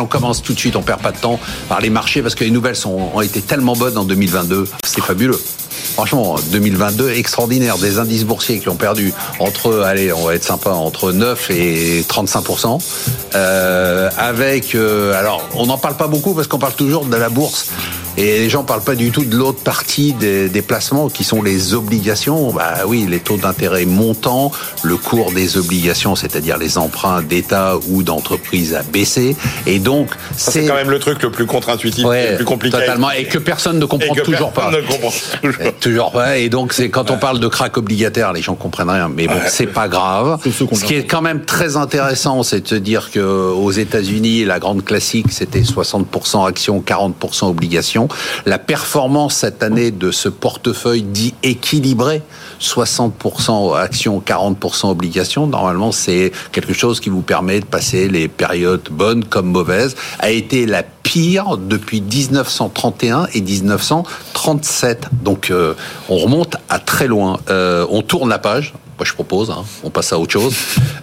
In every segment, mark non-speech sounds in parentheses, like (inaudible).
On commence tout de suite, on perd pas de temps par les marchés parce que les nouvelles ont été tellement bonnes en 2022, c'est fabuleux. Franchement, 2022 extraordinaire. Des indices boursiers qui ont perdu entre, allez, on va être sympa, entre 9 et 35% euh, Avec, euh, alors, on n'en parle pas beaucoup parce qu'on parle toujours de la bourse. Et les gens parlent pas du tout de l'autre partie des, des, placements qui sont les obligations. Bah oui, les taux d'intérêt montants, le cours des obligations, c'est-à-dire les emprunts d'État ou d'entreprise a baissé. Et donc, c'est quand même le truc le plus contre-intuitif, le plus compliqué. Totalement. Et que personne ne comprend toujours pas. Ne comprend (laughs) toujours. toujours pas. Et donc, c'est quand on parle de crack obligataire, les gens comprennent rien. Mais bon, c'est pas grave. Ce qui est quand même très intéressant, c'est de se dire que aux États-Unis, la grande classique, c'était 60% actions, 40% obligations. La performance cette année de ce portefeuille dit équilibré, 60% actions, 40% obligations, normalement c'est quelque chose qui vous permet de passer les périodes bonnes comme mauvaises, a été la pire depuis 1931 et 1937. Donc euh, on remonte à très loin. Euh, on tourne la page. Moi, je propose, hein, on passe à autre chose.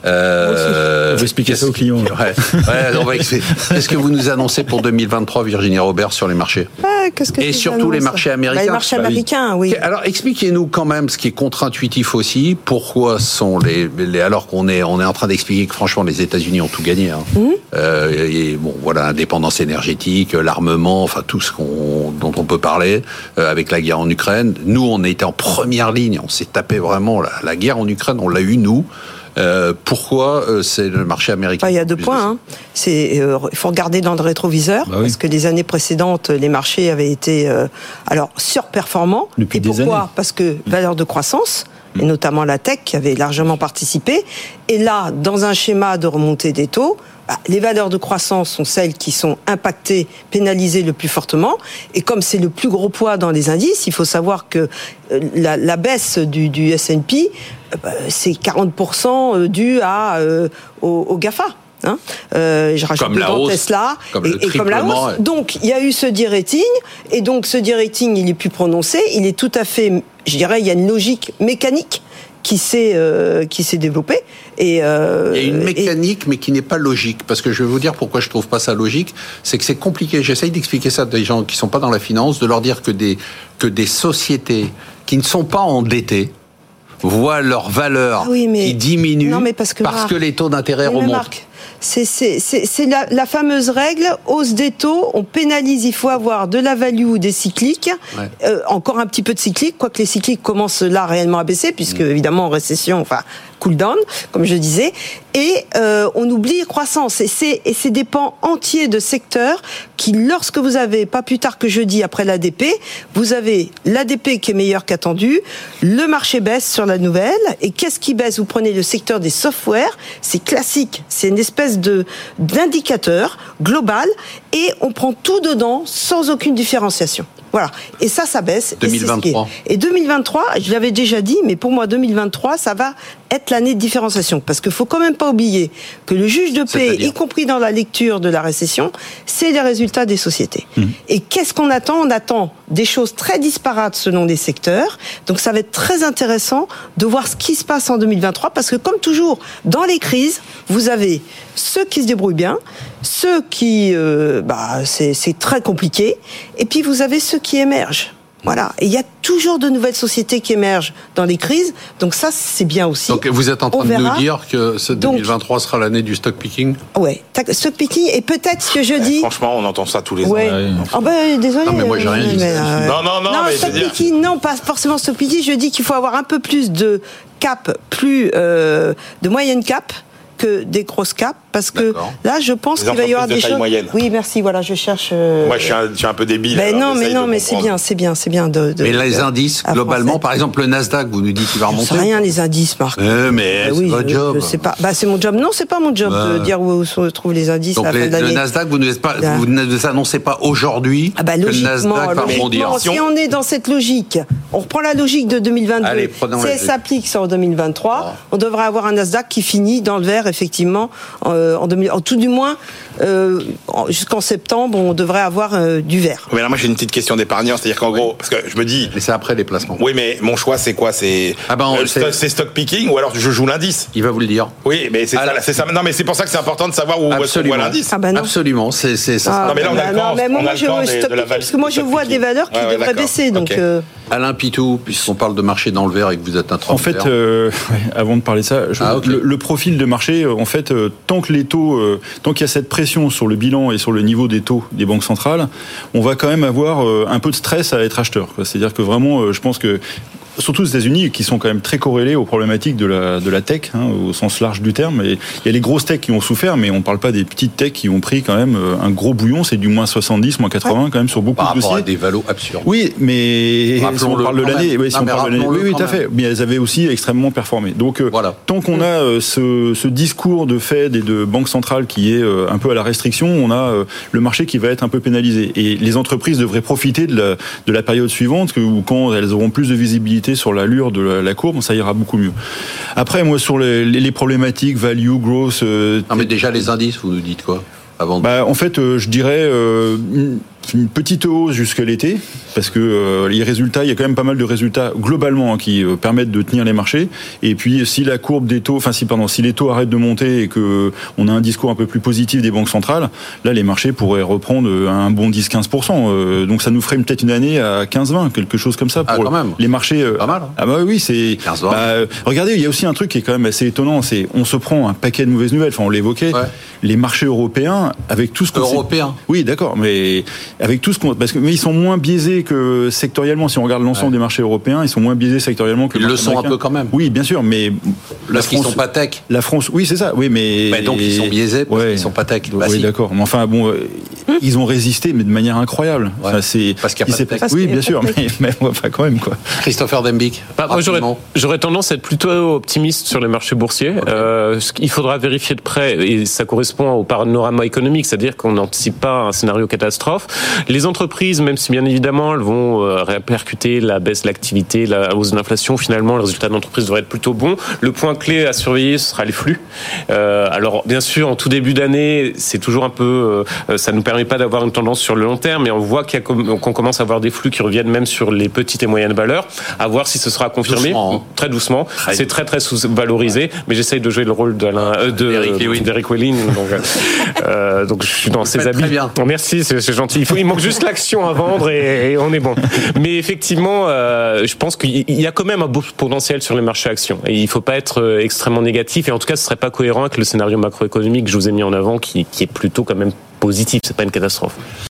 Euh, (laughs) on va expliquer ça aux clients. Ouais, ouais, on va (laughs) Qu'est-ce que vous nous annoncez pour 2023, Virginie Robert, sur les marchés ouais, que Et surtout les marchés américains. Bah, les marchés bah, américains, oui. Alors, expliquez-nous quand même ce qui est contre-intuitif aussi. Pourquoi sont les, les alors qu'on est on est en train d'expliquer que franchement les États-Unis ont tout gagné. Hein. Mmh. Euh, et bon, voilà, indépendance énergétique, l'armement, enfin tout ce qu'on dont on peut parler euh, avec la guerre en Ukraine. Nous, on était en première ligne. On s'est tapé vraiment la, la guerre en Ukraine, on l'a eu nous. Euh, pourquoi euh, c'est le marché américain Il y a deux points. Hein. C'est euh, il faut regarder dans le rétroviseur bah oui. parce que les années précédentes, les marchés avaient été euh, alors surperformants. Depuis et des pourquoi années. Parce que valeur de croissance et notamment la tech qui avait largement participé. Et là, dans un schéma de remontée des taux, bah, les valeurs de croissance sont celles qui sont impactées, pénalisées le plus fortement. Et comme c'est le plus gros poids dans les indices, il faut savoir que euh, la, la baisse du, du S&P, euh, bah, c'est 40% dû à, euh, au, au GAFA. Hein euh, je rajoute comme la hausse, Tesla comme et, comme la hausse. Donc il y a eu ce de-rating et donc ce de-rating il est plus prononcé, il est tout à fait, je dirais, il y a une logique mécanique qui s'est euh, qui s'est développée et euh, Il y a une et- mécanique, mais qui n'est pas logique. Parce que je vais vous dire pourquoi je trouve pas ça logique. C'est que c'est compliqué. J'essaye d'expliquer ça à des gens qui sont pas dans la finance, de leur dire que des, que des sociétés qui ne sont pas endettées voient leur valeur Ah oui, mais- qui diminue Non, mais parce que Marc- les taux d'intérêt remontent. Marc, c'est la, la fameuse règle hausse des taux, on pénalise, il faut avoir de la value ou des cycliques, Ouais. Euh, encore un petit peu de cyclique, quoique les cycliques commencent là réellement à baisser, puisque Mm. évidemment en récession, enfin cool down, comme je disais, et euh, on oublie croissance. Et c'est et c'est des pans entiers de secteurs qui, lorsque vous avez, pas plus tard que jeudi après l'ADP, vous avez l'ADP qui est meilleur qu'attendu, le marché baisse sur la nouvelle, et qu'est-ce qui baisse? Vous prenez le secteur des softwares, c'est classique, c'est une espèce de d'indicateur global, et on prend tout dedans sans aucune différenciation. Voilà. Et ça, ça baisse. Et c'est ce qui est- 2023. Et 2023, je l'avais déjà dit, mais pour moi, 2023, ça va être l'année de différenciation. Parce qu'il faut quand même pas oublier que le juge de paix, y compris dans la lecture de la récession, c'est les résultats des sociétés. Mmh. Et qu'est-ce qu'on attend? On attend des choses très disparates selon les secteurs. Donc ça va être très intéressant de voir ce qui se passe en 2023, parce que comme toujours, dans les crises, vous avez ceux qui se débrouillent bien, ceux qui, euh, bah, c'est c'est très compliqué, et puis vous avez ceux qui émergent. Voilà. Et il y a toujours de nouvelles sociétés qui émergent dans les crises. Donc ça, c'est bien aussi. Donc vous êtes en On train de nous dire que ce Donc- 2023 sera l'année du stock picking Ouais. Stock picking. Et peut-être ce que je dis. Franchement, on entend ça tous les Ouais. ans. Ouais. Ah ben désolé. Non, mais moi, j'ai rien dit. euh, Non, non, non, mais je stock picking, non, pas forcément stock picking. Je dis qu'il faut avoir un peu plus de cap, plus euh, de moyenne cap que des grosses caps parce que là, je pense qu'il va y avoir des choses. Moyenne. Oui, merci. Voilà, je cherche. Euh, Moi, je suis un, peu débile. Ben non, mais non, mais c'est bien, c'est bien, c'est bien de, Mais les indices, globalement, par exemple, le Nasdaq, vous nous dites qu'il va remonter. C'est rien les indices, Marc. Euh, mais c'est votre job. Je pas. Bah, c'est mon job. Non, c'est pas mon job de dire où se trouvent les indices. Donc le Nasdaq, vous ne pas, vous ne annoncez pas aujourd'hui ah bah, que le Nasdaq va rebondir. Si on est dans cette logique, on reprend la logique de 2022. Allez, si elle s'applique sur 2023, ah. on devrait avoir un Nasdaq qui finit dans le vert, effectivement, euh, en, 2000, en tout du moins, euh, jusqu'en septembre, on devrait avoir euh, du vert. Mais là, moi, j'ai une petite question d'épargnant, c'est-à-dire qu'en gros, parce que je me dis. Mais c'est après les placements. Oui, mais mon choix, c'est quoi? C'est ah ben, c'est stock picking ou alors je joue l'indice? Il va vous le dire. Oui, mais c'est ça, ça, Non, mais c'est pour ça que c'est important de savoir où voit l'indice. Ah ben Absolument, c'est ça. non, mais là, on a non, mais moi, je vois stock parce que moi, je vois des valeurs qui devraient baisser, donc. Alain Pitou, puisqu'on parle de marché dans le vert et que vous êtes un En fait, euh, avant de parler de ça, ah, le, profil de marché, euh, en fait, euh, tant que les taux, tant qu'il y a cette pression sur le bilan et sur le niveau des taux des banques centrales, on va quand même avoir un peu de stress à être acheteur. C'est-à-dire que vraiment, je pense que surtout aux États-Unis, qui sont quand même très corrélés aux problématiques de la, de la tech, hein, au sens large du terme. Et il y a les grosses techs qui ont souffert, mais on ne parle pas des petites techs qui ont pris quand même euh, un gros bouillon. C'est du moins 70, moins 80 quand même sur beaucoup Par de dossiers. À des valos absurdes. Oui, mais si on parle de l'année, oui, si on parle de l'année, oui, oui, tout à fait. Mais elles avaient aussi extrêmement performé. Donc, euh, voilà. tant qu'on a euh, ce, ce, discours de Fed et de banque centrale qui est un peu à la restriction, on a le marché qui va être un peu pénalisé. Et les entreprises devraient profiter de la, de la période suivante, que, quand elles auront plus de visibilité sur l'allure de la, courbe, ça ira beaucoup mieux. Après, moi, sur les, problématiques value, growth. Euh, non, mais déjà les indices, vous nous dites quoi avant bah, En fait, euh, je dirais euh, une petite hausse jusqu'à l'été, parce que euh, les résultats, il y a quand même pas mal de résultats globalement hein, qui euh, permettent de tenir les marchés. Et puis, si la courbe des taux, enfin si pardon, si les taux arrêtent de monter et que on a un discours un peu plus positif des banques centrales, là, les marchés pourraient reprendre un bon 10-15%. Euh, donc, ça nous ferait peut-être une année à 15-20, quelque chose comme ça ah, pour les marchés. Pas mal. Hein. Ah bah oui, c'est. Bah, regardez, il y a aussi un truc qui est quand même assez étonnant, c'est on se prend un paquet de mauvaises nouvelles. Enfin, on l'évoquait. Les marchés européens, avec tout ce qu'on. Européens. Oui, d'accord, mais avec tout ce qu'on, parce que mais ils sont moins biaisés que sectoriellement. Si on regarde l'ensemble des marchés européens, ils sont moins biaisés sectoriellement que. Ils le sont un peu quand même. Oui, bien sûr, mais la parce qu'ils sont pas tech. La France, oui, c'est ça. Oui, mais. mais donc ils sont biaisés parce qu'ils sont pas tech. Bah, oui, d'accord. Mais enfin, bon, ils ont résisté, mais de manière incroyable. c'est parce qu'il y a pas de tech. Oui, bien sûr, mais, mais enfin, quand même quoi. Christopher Dembic. Bah, j'aurais tendance à être plutôt optimiste sur les marchés boursiers. Euh, il faudra vérifier de près, et ça correspond au panorama économique, c'est-à-dire qu'on n'anticipe pas un scénario catastrophe. Les entreprises, même si bien évidemment elles vont euh, répercuter la baisse de l'activité, la hausse de l'inflation, finalement, le résultat de l'entreprise devrait être plutôt bon. Le point clé à surveiller, ce sera les flux. Euh, alors, bien sûr, en tout début d'année, c'est toujours un peu, euh, ça nous permet pas d'avoir une tendance sur le long terme, mais on voit qu'on commence à avoir des flux qui reviennent même sur les petites et moyennes valeurs. À voir si ce sera confirmé. Hein. Très doucement. C'est très très sous-valorisé, mais j'essaye de jouer le rôle d'Alain, de d'Eric Welling. Donc, donc, je suis dans ses habits. Bien. merci, c'est gentil. Il, faut, il manque juste l'action à vendre et, on est bon. Mais effectivement, euh, je pense qu'il y a quand même un beau potentiel sur les marchés actions. Et il ne faut pas être euh, extrêmement négatif. Et en tout cas, ce serait pas cohérent avec le scénario macroéconomique que je vous ai mis en avant, qui, qui est plutôt quand même positif. C'est pas une catastrophe.